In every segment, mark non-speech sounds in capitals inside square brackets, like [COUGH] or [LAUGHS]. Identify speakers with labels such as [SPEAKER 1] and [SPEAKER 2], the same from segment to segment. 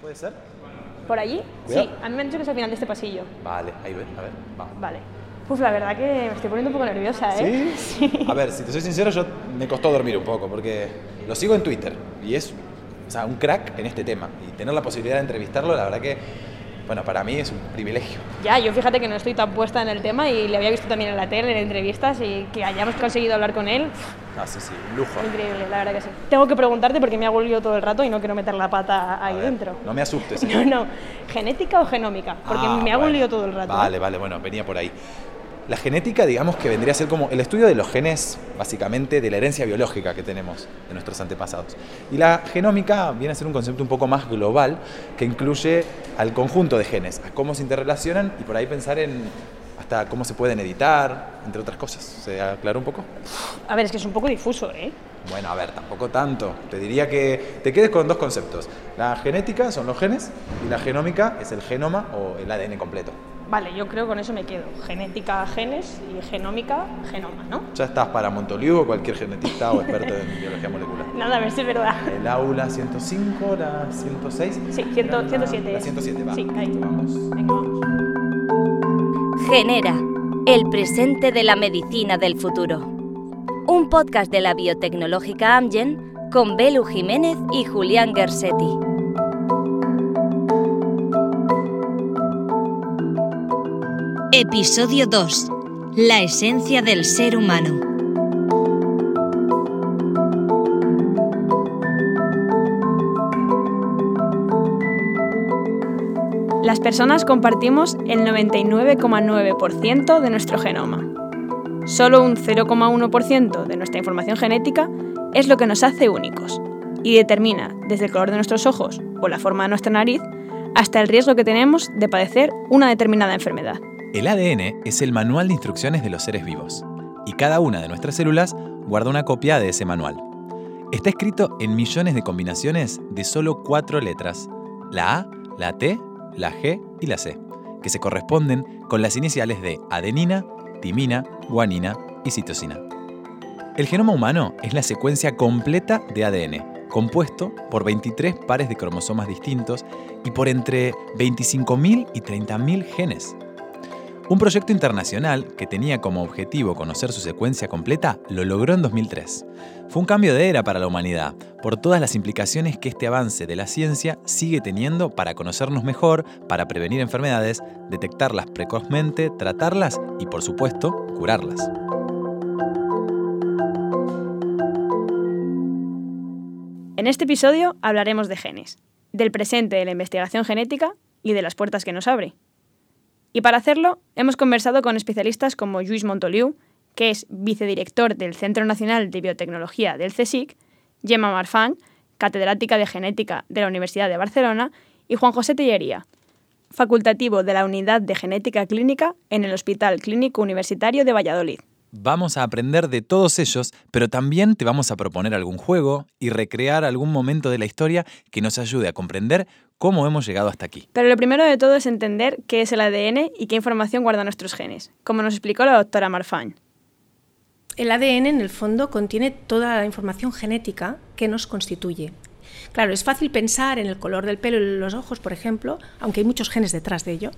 [SPEAKER 1] ¿Puede ser?
[SPEAKER 2] ¿Por allí?
[SPEAKER 1] Cuidado.
[SPEAKER 2] Sí, a mí me han dicho que es al final de este pasillo.
[SPEAKER 1] Vale, ahí ves, a ver, vamos.
[SPEAKER 2] Vale. Pues la verdad que me estoy poniendo un poco nerviosa, ¿eh? [LAUGHS]
[SPEAKER 1] ¿Sí? A ver, si te soy sincero, yo me costó dormir un poco porque lo sigo en Twitter y es o sea, un crack en este tema. Y tener la posibilidad de entrevistarlo, la verdad que, bueno, para mí es un privilegio.
[SPEAKER 2] Ya, yo fíjate que no estoy tan puesta en el tema y le había visto también en la tele, en entrevistas y que hayamos conseguido hablar con él,
[SPEAKER 1] Ah, sí, sí, un lujo.
[SPEAKER 2] increíble, la verdad que sí. Tengo que preguntarte porque me hago lío todo el rato y no quiero meter la pata ahí
[SPEAKER 1] ver,
[SPEAKER 2] dentro.
[SPEAKER 1] No me asustes. ¿eh? [LAUGHS]
[SPEAKER 2] No, no, ¿genética o genómica? Porque
[SPEAKER 1] Ah,
[SPEAKER 2] me un
[SPEAKER 1] bueno.
[SPEAKER 2] todo el rato. ¿eh?
[SPEAKER 1] Vale, vale, bueno, venía por ahí. La genética, digamos que vendría a ser como el estudio de los genes, básicamente, de la herencia biológica que tenemos de nuestros antepasados. Y la genómica viene a ser un concepto un poco más global que incluye al conjunto de genes, a cómo se interrelacionan y por ahí pensar en hasta cómo se pueden editar, entre otras cosas. ¿Se aclaró un poco?
[SPEAKER 2] A ver, es que es un poco difuso, ¿eh?
[SPEAKER 1] Bueno, a ver, tampoco tanto. Te diría que te quedes con dos conceptos. La genética son los genes y la genómica es el genoma o el ADN completo.
[SPEAKER 2] Vale, yo creo que con eso me quedo. Genética, genes y genómica, genoma, ¿no?
[SPEAKER 1] Ya estás para Montoliu o cualquier genetista o experto en biología molecular.
[SPEAKER 2] Nada, a ver si es verdad.
[SPEAKER 1] El aula 105, la 106.
[SPEAKER 2] Sí, 100, 107
[SPEAKER 1] La
[SPEAKER 2] es.
[SPEAKER 1] 107, va.
[SPEAKER 2] Sí, ahí.
[SPEAKER 1] Vamos.
[SPEAKER 2] Venga, vamos.
[SPEAKER 3] Genera, el presente de la medicina del futuro. Un podcast de la biotecnológica Amgen con Belu Jiménez y Julián Gersetti. Episodio 2. La esencia del ser humano.
[SPEAKER 2] Las personas compartimos el 99,9% de nuestro genoma. Solo un 0,1% de nuestra información genética es lo que nos hace únicos y determina desde el color de nuestros ojos o la forma de nuestra nariz hasta el riesgo que tenemos de padecer una determinada enfermedad.
[SPEAKER 1] El ADN es el manual de instrucciones de los seres vivos y cada una de nuestras células guarda una copia de ese manual. Está escrito en millones de combinaciones de solo cuatro letras, la A, la T, la G y la C, que se corresponden con las iniciales de adenina, timina, guanina y citosina. El genoma humano es la secuencia completa de ADN, compuesto por 23 pares de cromosomas distintos y por entre 25.000 y 30.000 genes. Un proyecto internacional que tenía como objetivo conocer su secuencia completa lo logró en 2003. Fue un cambio de era para la humanidad, por todas las implicaciones que este avance de la ciencia sigue teniendo para conocernos mejor, para prevenir enfermedades, detectarlas precozmente, tratarlas y, por supuesto, curarlas.
[SPEAKER 2] En este episodio hablaremos de genes, del presente de la investigación genética y de las puertas que nos abre. Y para hacerlo, hemos conversado con especialistas como Lluís Montoliu, que es vicedirector del Centro Nacional de Biotecnología del CSIC, Gemma Marfan, catedrática de Genética de la Universidad de Barcelona, y Juan José Tellería, facultativo de la Unidad de Genética Clínica en el Hospital Clínico Universitario de Valladolid.
[SPEAKER 1] Vamos a aprender de todos ellos, pero también te vamos a proponer algún juego y recrear algún momento de la historia que nos ayude a comprender cómo hemos llegado hasta aquí.
[SPEAKER 2] Pero lo primero de todo es entender qué es el ADN y qué información guardan nuestros genes, como nos explicó la doctora Marfan.
[SPEAKER 4] El ADN en el fondo contiene toda la información genética que nos constituye. Claro, es fácil pensar en el color del pelo y los ojos, por ejemplo, aunque hay muchos genes detrás de ello,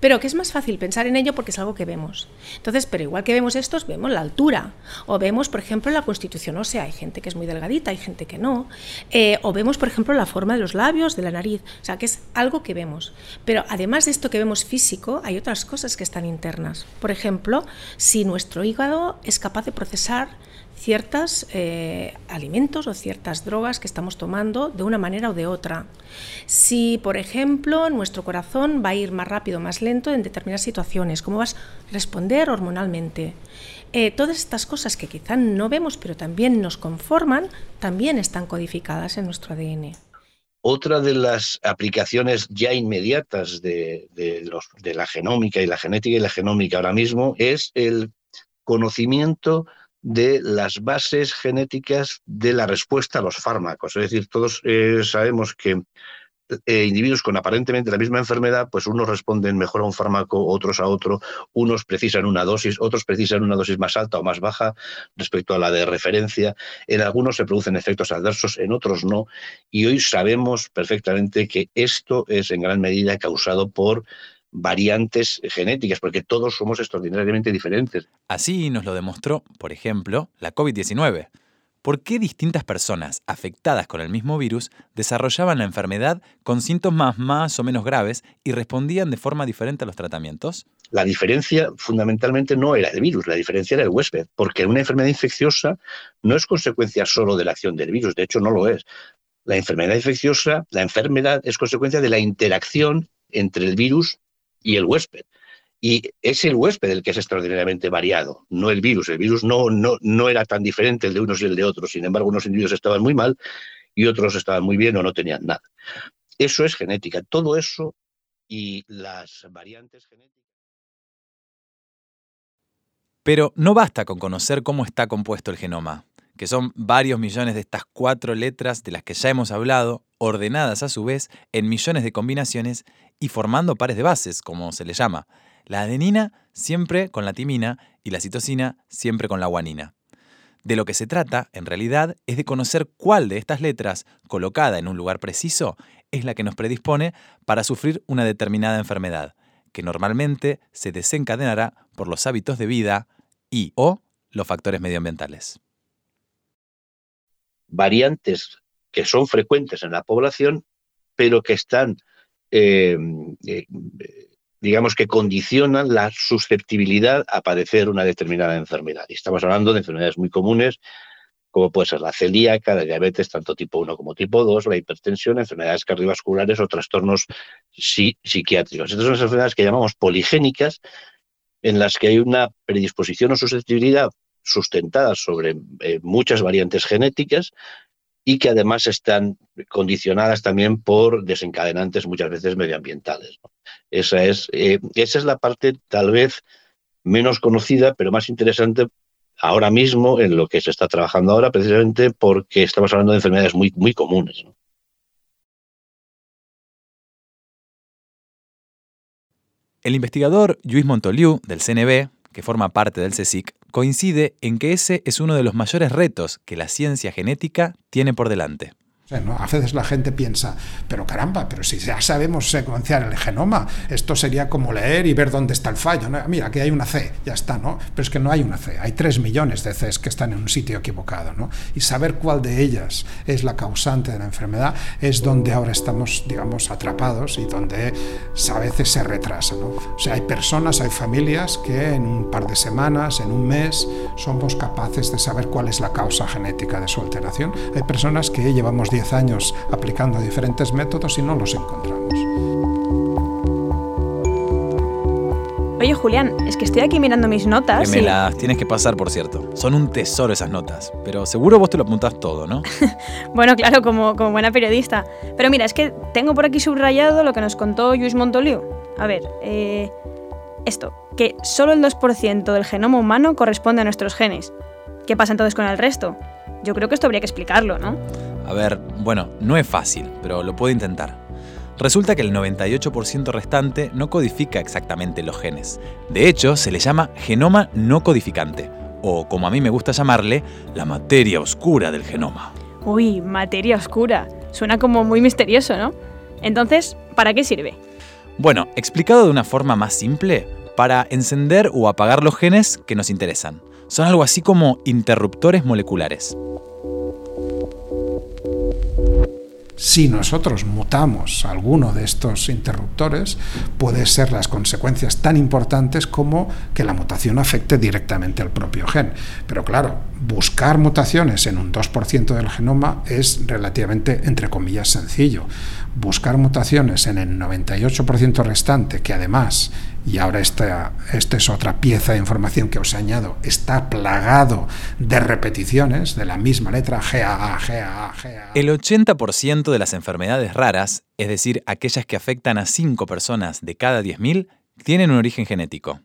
[SPEAKER 4] pero que es más fácil pensar en ello porque es algo que vemos. Entonces, pero igual que vemos estos, vemos la altura, o vemos, por ejemplo, la constitución ósea, hay gente que es muy delgadita, hay gente que no, eh, o vemos, por ejemplo, la forma de los labios, de la nariz, o sea, que es algo que vemos. Pero además de esto que vemos físico, hay otras cosas que están internas. Por ejemplo, si nuestro hígado es capaz de procesar ciertos eh, alimentos o ciertas drogas que estamos tomando de una manera o de otra. Si, por ejemplo, nuestro corazón va a ir más rápido o más lento en determinadas situaciones, cómo vas a responder hormonalmente. Eh, todas estas cosas que quizá no vemos pero también nos conforman, también están codificadas en nuestro ADN.
[SPEAKER 5] Otra de las aplicaciones ya inmediatas de, de, los, de la genómica y la genética y la genómica ahora mismo es el conocimiento de las bases genéticas de la respuesta a los fármacos. Es decir, todos eh, sabemos que eh, individuos con aparentemente la misma enfermedad, pues unos responden mejor a un fármaco, otros a otro, unos precisan una dosis, otros precisan una dosis más alta o más baja respecto a la de referencia. En algunos se producen efectos adversos, en otros no. Y hoy sabemos perfectamente que esto es en gran medida causado por variantes genéticas, porque todos somos extraordinariamente diferentes.
[SPEAKER 1] Así nos lo demostró, por ejemplo, la COVID-19 por qué distintas personas afectadas con el mismo virus desarrollaban la enfermedad con síntomas más o menos graves y respondían de forma diferente a los tratamientos?
[SPEAKER 5] La diferencia fundamentalmente no era el virus, la diferencia era el huésped, porque una enfermedad infecciosa no es consecuencia solo de la acción del virus, de hecho no lo es. La enfermedad infecciosa, la enfermedad es consecuencia de la interacción entre el virus y el huésped. Y es el huésped el que es extraordinariamente variado, no el virus. El virus no, no, no era tan diferente el de unos y el de otros. Sin embargo, unos individuos estaban muy mal y otros estaban muy bien o no tenían nada. Eso es genética. Todo eso y las variantes genéticas.
[SPEAKER 1] Pero no basta con conocer cómo está compuesto el genoma, que son varios millones de estas cuatro letras de las que ya hemos hablado, ordenadas a su vez en millones de combinaciones y formando pares de bases, como se le llama, la adenina siempre con la timina y la citosina siempre con la guanina. De lo que se trata, en realidad, es de conocer cuál de estas letras, colocada en un lugar preciso, es la que nos predispone para sufrir una determinada enfermedad, que normalmente se desencadenará por los hábitos de vida y o los factores medioambientales.
[SPEAKER 5] Variantes que son frecuentes en la población, pero que están eh, eh, digamos que condicionan la susceptibilidad a padecer una determinada enfermedad. Y estamos hablando de enfermedades muy comunes, como puede ser la celíaca, la diabetes, tanto tipo 1 como tipo 2, la hipertensión, enfermedades cardiovasculares o trastornos psiquiátricos. Estas son las enfermedades que llamamos poligénicas, en las que hay una predisposición o susceptibilidad sustentada sobre eh, muchas variantes genéticas y que además están condicionadas también por desencadenantes muchas veces medioambientales. Esa, es, eh, esa es la parte tal vez menos conocida, pero más interesante ahora mismo en lo que se está trabajando ahora, precisamente porque estamos hablando de enfermedades muy, muy comunes.
[SPEAKER 1] El investigador Luis Montoliu, del CNB, que forma parte del CSIC, coincide en que ese es uno de los mayores retos que la ciencia genética tiene por delante.
[SPEAKER 6] A veces la gente piensa, pero caramba, pero si ya sabemos secuenciar el genoma, esto sería como leer y ver dónde está el fallo. Mira, aquí hay una C, ya está, ¿no? Pero es que no hay una C, hay tres millones de Cs que están en un sitio equivocado, ¿no? Y saber cuál de ellas es la causante de la enfermedad es donde ahora estamos, digamos, atrapados y donde a veces se retrasa, ¿no? O sea, hay personas, hay familias que en un par de semanas, en un mes, somos capaces de saber cuál es la causa genética de su alteración. Hay personas que llevamos 10 años aplicando diferentes métodos y no los encontramos.
[SPEAKER 2] Oye, Julián, es que estoy aquí mirando mis notas.
[SPEAKER 1] Que me las tienes que pasar, por cierto. Son un tesoro esas notas. Pero seguro vos te lo apuntás todo, ¿no? [LAUGHS]
[SPEAKER 2] bueno, claro, como, como buena periodista. Pero mira, es que tengo por aquí subrayado lo que nos contó Luis Montoliu. A ver, eh, esto, que solo el 2% del genoma humano corresponde a nuestros genes. ¿Qué pasa entonces con el resto? Yo creo que esto habría que explicarlo, ¿no?
[SPEAKER 1] A ver, bueno, no es fácil, pero lo puedo intentar. Resulta que el 98% restante no codifica exactamente los genes. De hecho, se le llama genoma no codificante, o como a mí me gusta llamarle, la materia oscura del genoma.
[SPEAKER 2] Uy, materia oscura. Suena como muy misterioso, ¿no? Entonces, ¿para qué sirve?
[SPEAKER 1] Bueno, explicado de una forma más simple, para encender o apagar los genes que nos interesan. Son algo así como interruptores moleculares.
[SPEAKER 6] Si nosotros mutamos alguno de estos interruptores, puede ser las consecuencias tan importantes como que la mutación afecte directamente al propio gen. Pero claro, buscar mutaciones en un 2% del genoma es relativamente, entre comillas, sencillo. Buscar mutaciones en el 98% restante, que además y ahora esta, esta es otra pieza de información que os añado, está plagado de repeticiones de la misma letra GAA, GAA, GAA.
[SPEAKER 1] El 80% de las enfermedades raras, es decir, aquellas que afectan a 5 personas de cada 10.000, tienen un origen genético.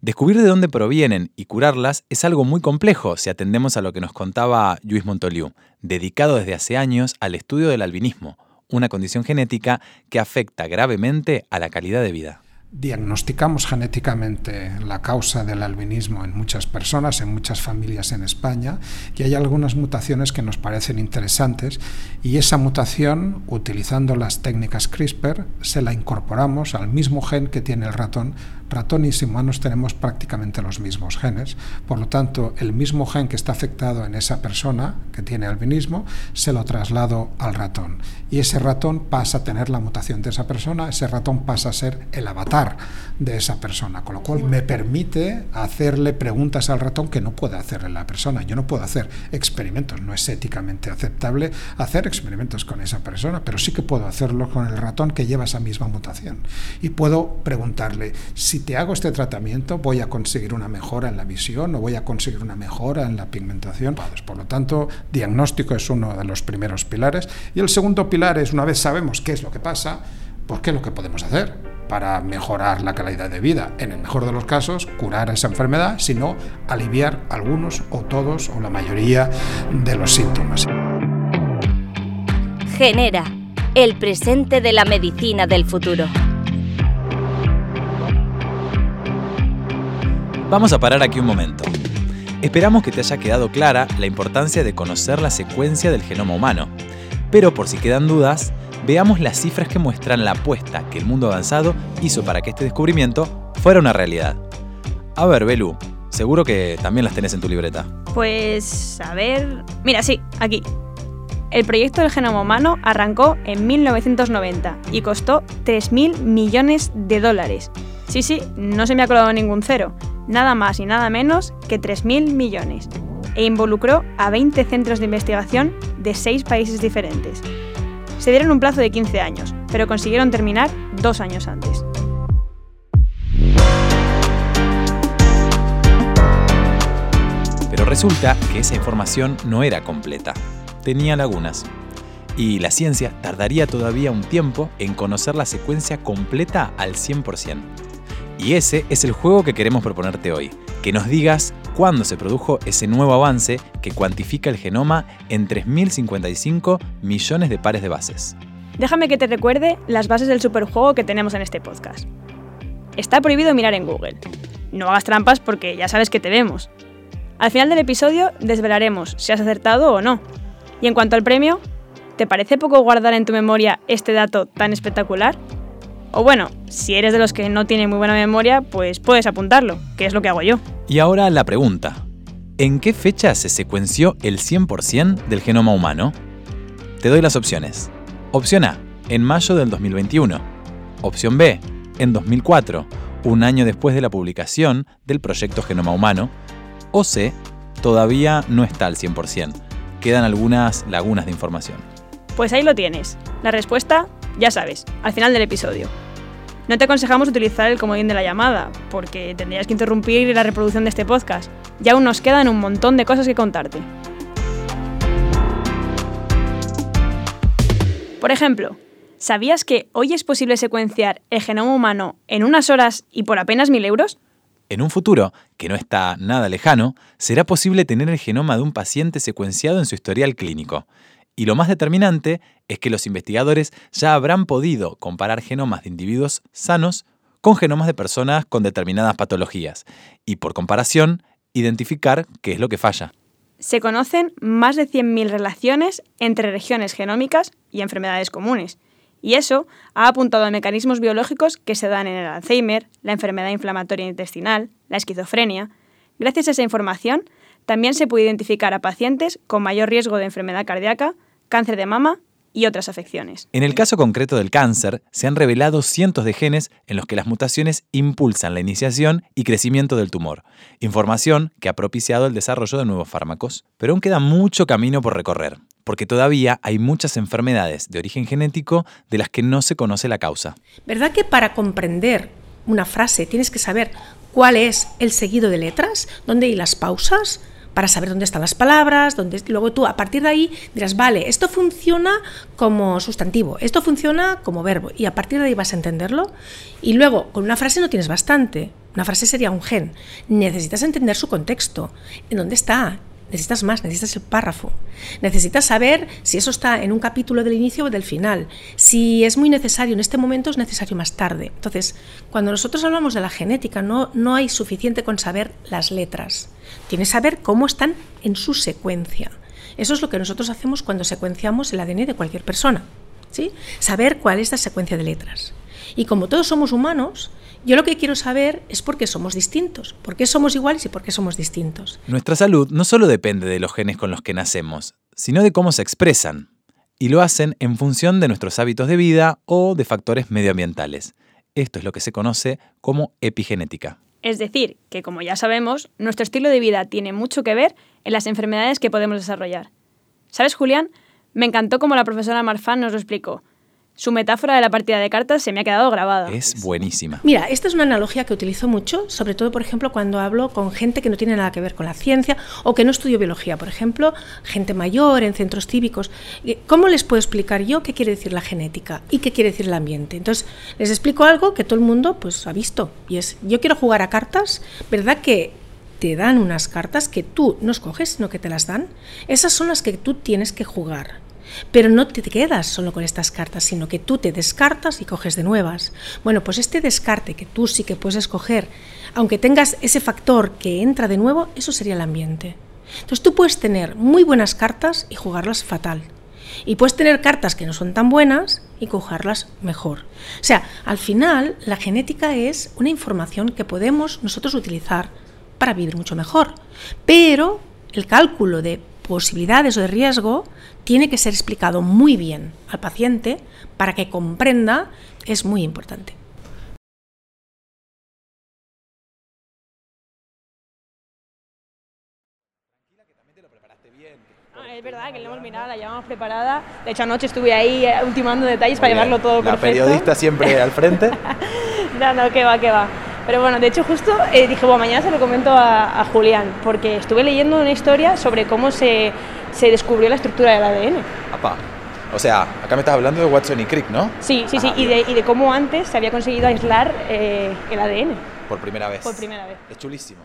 [SPEAKER 1] Descubrir de dónde provienen y curarlas es algo muy complejo si atendemos a lo que nos contaba Luis Montoliu, dedicado desde hace años al estudio del albinismo, una condición genética que afecta gravemente a la calidad de vida
[SPEAKER 6] diagnosticamos genéticamente la causa del albinismo en muchas personas, en muchas familias en España, y hay algunas mutaciones que nos parecen interesantes, y esa mutación, utilizando las técnicas CRISPR, se la incorporamos al mismo gen que tiene el ratón ratones y humanos tenemos prácticamente los mismos genes. Por lo tanto, el mismo gen que está afectado en esa persona que tiene albinismo, se lo traslado al ratón. Y ese ratón pasa a tener la mutación de esa persona, ese ratón pasa a ser el avatar de esa persona. Con lo cual me permite hacerle preguntas al ratón que no puede hacerle la persona. Yo no puedo hacer experimentos, no es éticamente aceptable hacer experimentos con esa persona, pero sí que puedo hacerlo con el ratón que lleva esa misma mutación. Y puedo preguntarle si si te hago este tratamiento voy a conseguir una mejora en la visión o voy a conseguir una mejora en la pigmentación. Por lo tanto, diagnóstico es uno de los primeros pilares. Y el segundo pilar es, una vez sabemos qué es lo que pasa, pues qué es lo que podemos hacer para mejorar la calidad de vida. En el mejor de los casos, curar esa enfermedad, sino aliviar algunos o todos o la mayoría de los síntomas.
[SPEAKER 3] Genera el presente de la medicina del futuro.
[SPEAKER 1] Vamos a parar aquí un momento. Esperamos que te haya quedado clara la importancia de conocer la secuencia del genoma humano. Pero por si quedan dudas, veamos las cifras que muestran la apuesta que el mundo avanzado hizo para que este descubrimiento fuera una realidad. A ver, Belu, seguro que también las tenés en tu libreta.
[SPEAKER 2] Pues, a ver... Mira, sí, aquí. El proyecto del genoma humano arrancó en 1990 y costó 3.000 millones de dólares. Sí, sí, no se me ha colado ningún cero nada más y nada menos que 3.000 millones, e involucró a 20 centros de investigación de 6 países diferentes. Se dieron un plazo de 15 años, pero consiguieron terminar dos años antes.
[SPEAKER 1] Pero resulta que esa información no era completa, tenía lagunas. Y la ciencia tardaría todavía un tiempo en conocer la secuencia completa al 100%. Y ese es el juego que queremos proponerte hoy, que nos digas cuándo se produjo ese nuevo avance que cuantifica el genoma en 3.055 millones de pares de bases.
[SPEAKER 2] Déjame que te recuerde las bases del superjuego que tenemos en este podcast. Está prohibido mirar en Google. No hagas trampas porque ya sabes que te vemos. Al final del episodio desvelaremos si has acertado o no. Y en cuanto al premio, ¿te parece poco guardar en tu memoria este dato tan espectacular? O bueno, si eres de los que no tiene muy buena memoria, pues puedes apuntarlo, que es lo que hago yo.
[SPEAKER 1] Y ahora la pregunta. ¿En qué fecha se secuenció el 100% del genoma humano? Te doy las opciones. Opción A, en mayo del 2021. Opción B, en 2004, un año después de la publicación del proyecto Genoma Humano. O C, todavía no está al 100%. Quedan algunas lagunas de información.
[SPEAKER 2] Pues ahí lo tienes. La respuesta ya sabes, al final del episodio. No te aconsejamos utilizar el comodín de la llamada, porque tendrías que interrumpir la reproducción de este podcast. Y aún nos quedan un montón de cosas que contarte. Por ejemplo, ¿sabías que hoy es posible secuenciar el genoma humano en unas horas y por apenas mil euros?
[SPEAKER 1] En un futuro, que no está nada lejano, será posible tener el genoma de un paciente secuenciado en su historial clínico. Y lo más determinante es que los investigadores ya habrán podido comparar genomas de individuos sanos con genomas de personas con determinadas patologías y por comparación identificar qué es lo que falla.
[SPEAKER 2] Se conocen más de 100.000 relaciones entre regiones genómicas y enfermedades comunes, y eso ha apuntado a mecanismos biológicos que se dan en el Alzheimer, la enfermedad inflamatoria intestinal, la esquizofrenia. Gracias a esa información, también se puede identificar a pacientes con mayor riesgo de enfermedad cardíaca, cáncer de mama y otras afecciones.
[SPEAKER 1] En el caso concreto del cáncer, se han revelado cientos de genes en los que las mutaciones impulsan la iniciación y crecimiento del tumor, información que ha propiciado el desarrollo de nuevos fármacos. Pero aún queda mucho camino por recorrer, porque todavía hay muchas enfermedades de origen genético de las que no se conoce la causa.
[SPEAKER 4] ¿Verdad que para comprender una frase tienes que saber cuál es el seguido de letras, dónde hay las pausas? Para saber dónde están las palabras, dónde, luego tú a partir de ahí dirás, vale, esto funciona como sustantivo, esto funciona como verbo, y a partir de ahí vas a entenderlo. Y luego, con una frase no tienes bastante, una frase sería un gen, necesitas entender su contexto, en dónde está, necesitas más, necesitas el párrafo. Necesitas saber si eso está en un capítulo del inicio o del final. Si es muy necesario en este momento, es necesario más tarde. Entonces, cuando nosotros hablamos de la genética, no, no hay suficiente con saber las letras. Tienes que saber cómo están en su secuencia. Eso es lo que nosotros hacemos cuando secuenciamos el ADN de cualquier persona. ¿sí? Saber cuál es la secuencia de letras. Y como todos somos humanos, yo lo que quiero saber es por qué somos distintos, por qué somos iguales y por qué somos distintos.
[SPEAKER 1] Nuestra salud no solo depende de los genes con los que nacemos, sino de cómo se expresan. Y lo hacen en función de nuestros hábitos de vida o de factores medioambientales. Esto es lo que se conoce como epigenética.
[SPEAKER 2] Es decir, que como ya sabemos, nuestro estilo de vida tiene mucho que ver en las enfermedades que podemos desarrollar. ¿Sabes, Julián? Me encantó como la profesora Marfan nos lo explicó. Su metáfora de la partida de cartas se me ha quedado grabada.
[SPEAKER 1] Es buenísima.
[SPEAKER 4] Mira, esta es una analogía que utilizo mucho, sobre todo, por ejemplo, cuando hablo con gente que no tiene nada que ver con la ciencia o que no estudió biología, por ejemplo, gente mayor en centros cívicos. ¿Cómo les puedo explicar yo qué quiere decir la genética y qué quiere decir el ambiente? Entonces, les explico algo que todo el mundo pues ha visto y es, yo quiero jugar a cartas, ¿verdad que te dan unas cartas que tú no escoges, sino que te las dan? Esas son las que tú tienes que jugar. Pero no te quedas solo con estas cartas, sino que tú te descartas y coges de nuevas. Bueno, pues este descarte que tú sí que puedes escoger, aunque tengas ese factor que entra de nuevo, eso sería el ambiente. Entonces tú puedes tener muy buenas cartas y jugarlas fatal. Y puedes tener cartas que no son tan buenas y jugarlas mejor. O sea, al final la genética es una información que podemos nosotros utilizar para vivir mucho mejor. Pero el cálculo de posibilidades o de riesgo tiene que ser explicado muy bien al paciente para que comprenda, es muy importante.
[SPEAKER 2] Ah, es verdad que le hemos mirado, la llevamos preparada. De hecho, anoche estuve ahí eh, ultimando detalles para llevarlo todo
[SPEAKER 1] La
[SPEAKER 2] perfecto.
[SPEAKER 1] periodista siempre al frente. [LAUGHS]
[SPEAKER 2] No, no, que va, que va. Pero bueno, de hecho justo eh, dije, bueno, mañana se lo comento a, a Julián, porque estuve leyendo una historia sobre cómo se, se descubrió la estructura del ADN.
[SPEAKER 1] Apa. O sea, acá me estás hablando de Watson y Crick, ¿no?
[SPEAKER 2] Sí, sí, sí, y de, y de cómo antes se había conseguido aislar eh, el ADN
[SPEAKER 1] Por primera vez.
[SPEAKER 2] por primera vez.
[SPEAKER 1] Es chulísimo.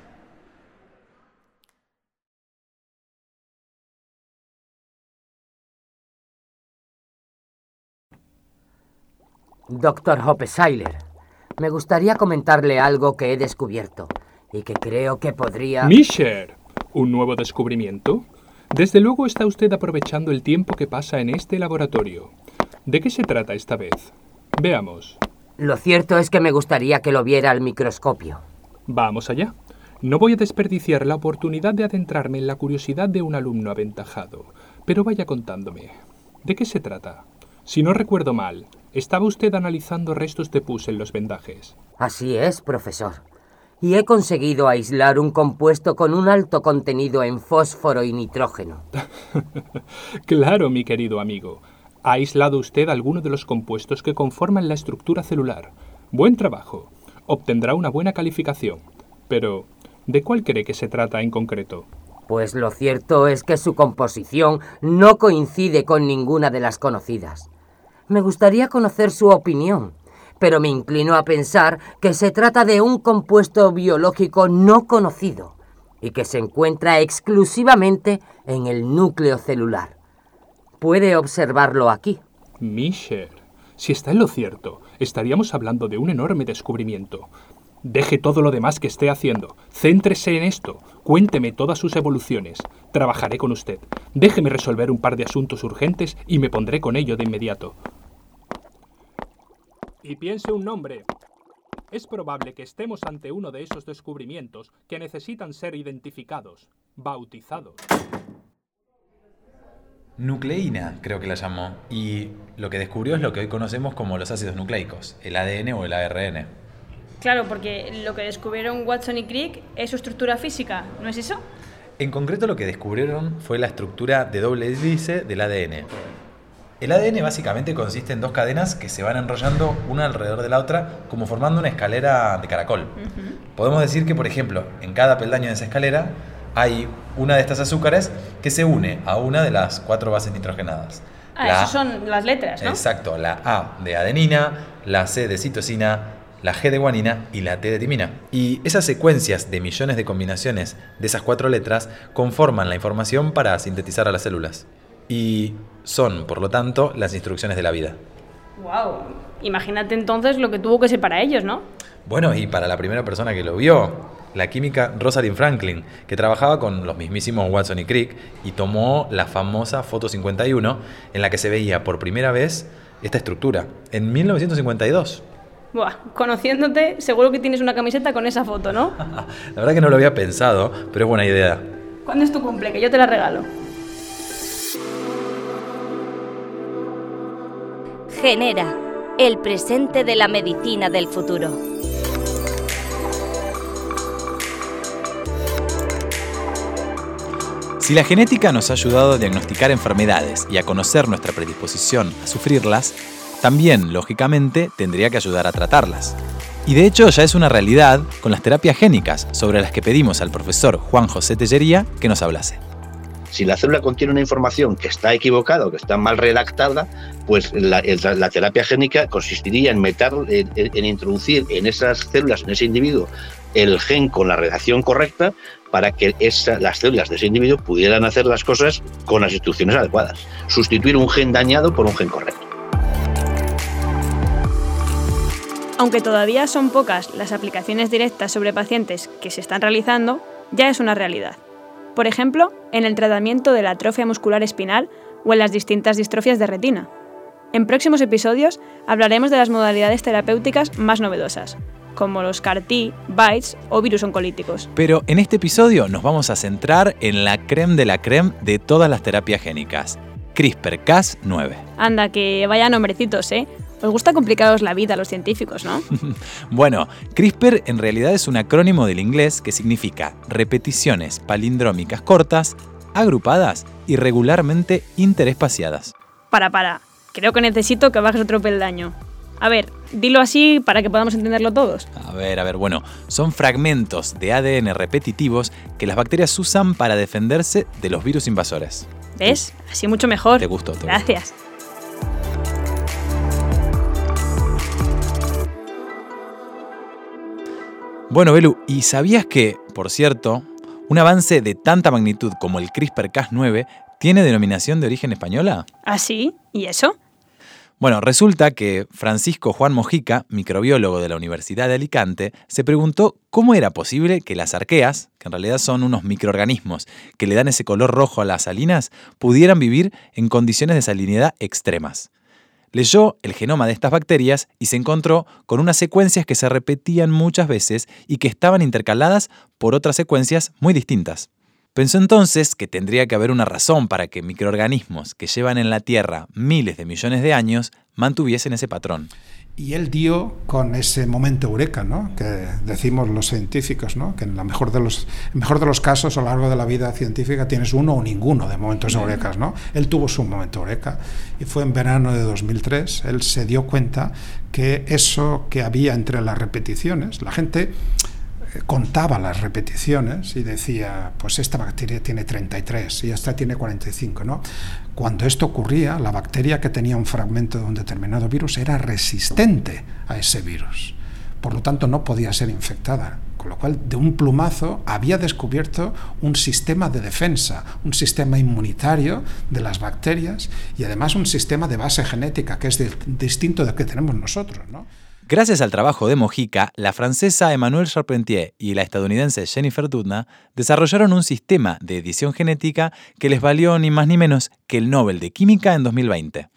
[SPEAKER 7] Doctor Hoppeseiler, me gustaría comentarle algo que he descubierto y que creo que podría...
[SPEAKER 8] Misher, ¿un nuevo descubrimiento? Desde luego está usted aprovechando el tiempo que pasa en este laboratorio. ¿De qué se trata esta vez? Veamos.
[SPEAKER 7] Lo cierto es que me gustaría que lo viera al microscopio.
[SPEAKER 8] Vamos allá. No voy a desperdiciar la oportunidad de adentrarme en la curiosidad de un alumno aventajado, pero vaya contándome. ¿De qué se trata? Si no recuerdo mal, estaba usted analizando restos de pus en los vendajes.
[SPEAKER 7] Así es, profesor. Y he conseguido aislar un compuesto con un alto contenido en fósforo y nitrógeno. [LAUGHS]
[SPEAKER 8] Claro, mi querido amigo. Ha aislado usted alguno de los compuestos que conforman la estructura celular. Buen trabajo. Obtendrá una buena calificación. Pero, ¿de cuál cree que se trata en concreto?
[SPEAKER 7] Pues lo cierto es que su composición no coincide con ninguna de las conocidas. Me gustaría conocer su opinión, pero me inclino a pensar que se trata de un compuesto biológico no conocido y que se encuentra exclusivamente en el núcleo celular. Puede observarlo aquí.
[SPEAKER 8] Misher, si está en lo cierto, estaríamos hablando de un enorme descubrimiento. Deje todo lo demás que esté haciendo. Céntrese en esto. Cuénteme todas sus evoluciones. Trabajaré con usted. Déjeme resolver un par de asuntos urgentes y me pondré con ello de inmediato. Y piense un nombre. Es probable que estemos ante uno de esos descubrimientos que necesitan ser identificados, bautizados.
[SPEAKER 1] Nucleína, creo que la llamó. Y lo que descubrió es lo que hoy conocemos como los ácidos nucleicos, el ADN o el ARN.
[SPEAKER 2] Claro, porque lo que descubrieron Watson y Crick es su estructura física, ¿no es eso?
[SPEAKER 1] En concreto lo que descubrieron fue la estructura de doble hélice del ADN. El ADN básicamente consiste en dos cadenas que se van enrollando una alrededor de la otra como formando una escalera de caracol. Podemos decir que, por ejemplo, en cada peldaño de esa escalera hay una de estas azúcares que se une a una de las cuatro bases nitrogenadas.
[SPEAKER 2] Ah, esas son las letras, ¿no?
[SPEAKER 1] Exacto, la A de adenina, la C de citosina, la G de guanina y la T de timina. Y esas secuencias de millones de combinaciones de esas cuatro letras conforman la información para sintetizar a las células. Y son, por lo tanto, las instrucciones de la vida.
[SPEAKER 2] ¡Wow! Imagínate entonces lo que tuvo que ser para ellos, ¿no?
[SPEAKER 1] Bueno, y para la primera persona que lo vio, la química Rosalind Franklin, que trabajaba con los mismísimos Watson y Crick y tomó la famosa foto 51 en la que se veía por primera vez esta estructura, en 1952.
[SPEAKER 2] Buah, conociéndote, seguro que tienes una camiseta con esa foto, ¿no? [LAUGHS]
[SPEAKER 1] la verdad que no lo había pensado, pero es buena idea.
[SPEAKER 2] ¿Cuándo es tu cumple? Que yo te la regalo.
[SPEAKER 3] Genera, el presente de la medicina del futuro.
[SPEAKER 1] Si la genética nos ha ayudado a diagnosticar enfermedades y a conocer nuestra predisposición a sufrirlas, también, lógicamente, tendría que ayudar a tratarlas. Y de hecho ya es una realidad con las terapias génicas, sobre las que pedimos al profesor Juan José Tellería que nos hablase.
[SPEAKER 5] Si la célula contiene una información que está equivocada o que está mal redactada, pues la, terapia génica consistiría en, meter, en, introducir en esas células, en ese individuo, el gen con la redacción correcta para que las células de ese individuo pudieran hacer las cosas con las instrucciones adecuadas. Sustituir un gen dañado por un gen correcto.
[SPEAKER 2] Aunque todavía son pocas las aplicaciones directas sobre pacientes que se están realizando, ya es una realidad. Por ejemplo, en el tratamiento de la atrofia muscular espinal o en las distintas distrofias de retina. En próximos episodios hablaremos de las modalidades terapéuticas más novedosas, como los CAR-T, BITES o virus oncolíticos.
[SPEAKER 1] Pero en este episodio nos vamos a centrar en la creme de la creme de todas las terapias génicas, CRISPR-Cas9.
[SPEAKER 2] Anda, que vaya nombrecitos, ¿eh? Os gusta complicaros la vida a los científicos, ¿no? [LAUGHS]
[SPEAKER 1] bueno, CRISPR en realidad es un acrónimo del inglés que significa repeticiones palindrómicas cortas, agrupadas y regularmente interespaciadas.
[SPEAKER 2] Para, para. Creo que necesito que bajes otro peldaño. A ver, dilo así para que podamos entenderlo todos.
[SPEAKER 1] A ver, a ver, bueno, son fragmentos de ADN repetitivos que las bacterias usan para defenderse de los virus invasores.
[SPEAKER 2] ¿Ves? Así mucho mejor.
[SPEAKER 1] Te gustó.
[SPEAKER 2] Gracias.
[SPEAKER 1] Bueno, Belu, ¿y sabías que, por cierto, un avance de tanta magnitud como el CRISPR-Cas9 tiene denominación de origen española?
[SPEAKER 2] ¿Ah, sí? ¿Y eso?
[SPEAKER 1] Bueno, resulta que Francisco Juan Mojica, microbiólogo de la Universidad de Alicante, se preguntó cómo era posible que las arqueas, que en realidad son unos microorganismos que le dan ese color rojo a las salinas, pudieran vivir en condiciones de salinidad extremas. Leyó el genoma de estas bacterias y se encontró con unas secuencias que se repetían muchas veces y que estaban intercaladas por otras secuencias muy distintas. Pensó entonces que tendría que haber una razón para que microorganismos que llevan en la Tierra miles de millones de años mantuviesen ese patrón.
[SPEAKER 6] Y él dio con ese momento eureka, ¿no? que decimos los científicos, ¿no? que en la mejor de los, mejor de los casos a lo largo de la vida científica tienes uno o ninguno de momentos eurecas. ¿no? Él tuvo su momento eureka y fue en verano de 2003. Él se dio cuenta que eso que había entre las repeticiones, la gente contaba las repeticiones y decía, pues esta bacteria tiene 33 y esta tiene 45, ¿no? Cuando esto ocurría, la bacteria que tenía un fragmento de un determinado virus era resistente a ese virus. Por lo tanto, no podía ser infectada. Con lo cual, de un plumazo había descubierto un sistema de defensa, un sistema inmunitario de las bacterias y además un sistema de base genética que es distinto del que tenemos nosotros. ¿no?
[SPEAKER 1] Gracias al trabajo de Mojica, la francesa Emmanuelle Charpentier y la estadounidense Jennifer Doudna desarrollaron un sistema de edición genética que les valió ni más ni menos que el Nobel de Química en 2020.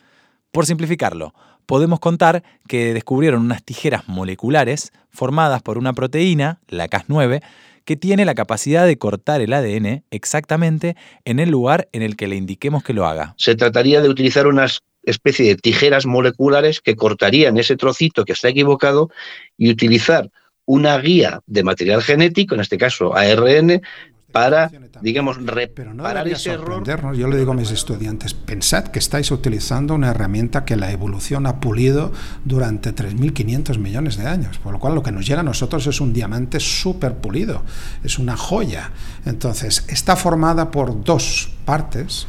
[SPEAKER 1] Por simplificarlo, podemos contar que descubrieron unas tijeras moleculares formadas por una proteína, la Cas9, que tiene la capacidad de cortar el ADN exactamente en el lugar en el que le indiquemos que lo haga.
[SPEAKER 5] Se trataría de utilizar unas especie de tijeras moleculares que cortarían ese trocito que está equivocado y utilizar una guía de material genético, en este caso ARN, para, digamos, reparar ese error.
[SPEAKER 6] Yo le digo a mis estudiantes, pensad que estáis utilizando una herramienta que la evolución ha pulido durante 3.500 millones de años, por lo cual lo que nos llega a nosotros es un diamante súper pulido, es una joya. Entonces, está formada por dos partes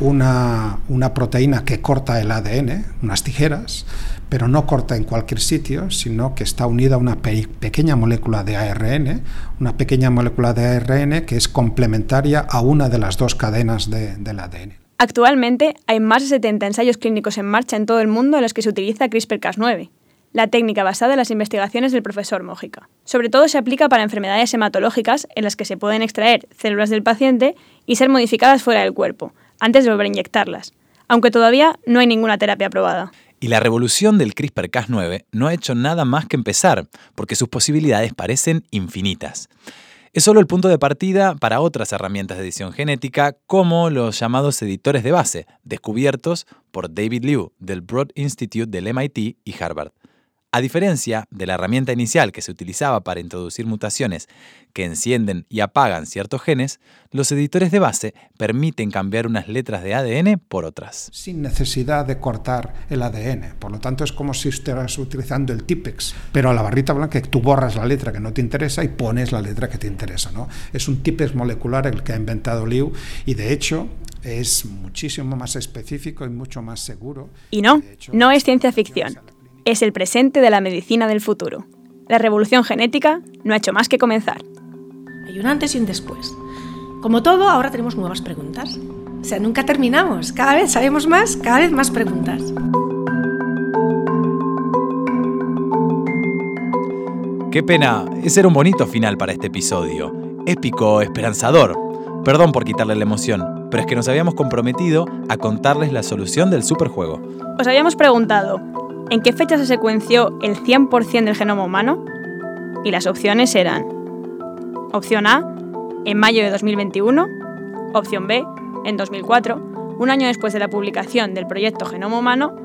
[SPEAKER 6] una, proteína que corta el ADN, unas tijeras, pero no corta en cualquier sitio, sino que está unida a una pequeña molécula de ARN, una pequeña molécula de ARN que es complementaria a una de las dos cadenas del ADN.
[SPEAKER 2] Actualmente hay más de 70 ensayos clínicos en marcha en todo el mundo en los que se utiliza CRISPR-Cas9, la técnica basada en las investigaciones del profesor Mójica. Sobre todo se aplica para enfermedades hematológicas en las que se pueden extraer células del paciente y ser modificadas fuera del cuerpo, antes de volver a inyectarlas, aunque todavía no hay ninguna terapia aprobada.
[SPEAKER 1] Y la revolución del CRISPR-Cas9 no ha hecho nada más que empezar, porque sus posibilidades parecen infinitas. Es solo el punto de partida para otras herramientas de edición genética, como los llamados editores de base, descubiertos por David Liu del Broad Institute del MIT y Harvard. A diferencia de la herramienta inicial que se utilizaba para introducir mutaciones que encienden y apagan ciertos genes, los editores de base permiten cambiar unas letras de ADN por otras.
[SPEAKER 6] Sin necesidad de cortar el ADN. Por lo tanto, es como si estuvieras utilizando el TIPEX, pero a la barrita blanca tú borras la letra que no te interesa y pones la letra que te interesa. ¿no? Es un TIPEX molecular el que ha inventado Liu y de hecho es muchísimo más específico y mucho más seguro.
[SPEAKER 2] Y no, no es ciencia ficción es el presente de la medicina del futuro. La revolución genética no ha hecho más que comenzar.
[SPEAKER 4] Hay un antes y un después. Como todo, ahora tenemos nuevas preguntas. O sea, nunca terminamos. Cada vez sabemos más, cada vez más preguntas.
[SPEAKER 1] Qué pena, ese era un bonito final para este episodio. Épico, esperanzador. Perdón por quitarle la emoción, pero es que nos habíamos comprometido a contarles la solución del superjuego.
[SPEAKER 2] Os habíamos preguntado, ¿En qué fecha se secuenció el 100% del genoma humano? Y las opciones eran opción A, en mayo de 2021, opción B, en 2004, un año después de la publicación del proyecto Genoma Humano,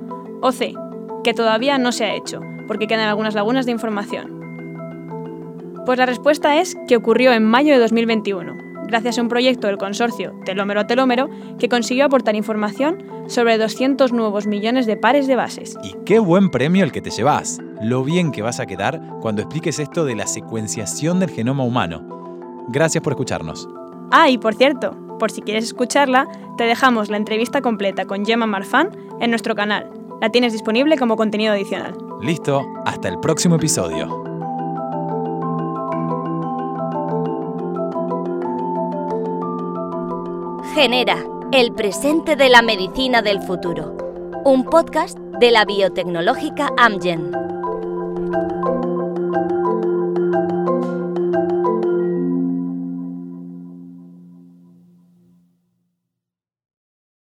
[SPEAKER 2] o C, que todavía no se ha hecho, porque quedan algunas lagunas de información. Pues la respuesta es que ocurrió en mayo de 2021, gracias a un proyecto del consorcio Telómero a Telómero que consiguió aportar información sobre 200 nuevos millones de pares de bases.
[SPEAKER 1] Y qué buen premio el que te llevas. Lo bien que vas a quedar cuando expliques esto de la secuenciación del genoma humano. Gracias por escucharnos.
[SPEAKER 2] Ah, y por cierto, por si quieres escucharla, te dejamos la entrevista completa con Gemma Marfan en nuestro canal. La tienes disponible como contenido adicional.
[SPEAKER 1] Listo, hasta el próximo episodio.
[SPEAKER 3] Genera, el presente de la medicina del futuro. Un podcast de la biotecnológica Amgen.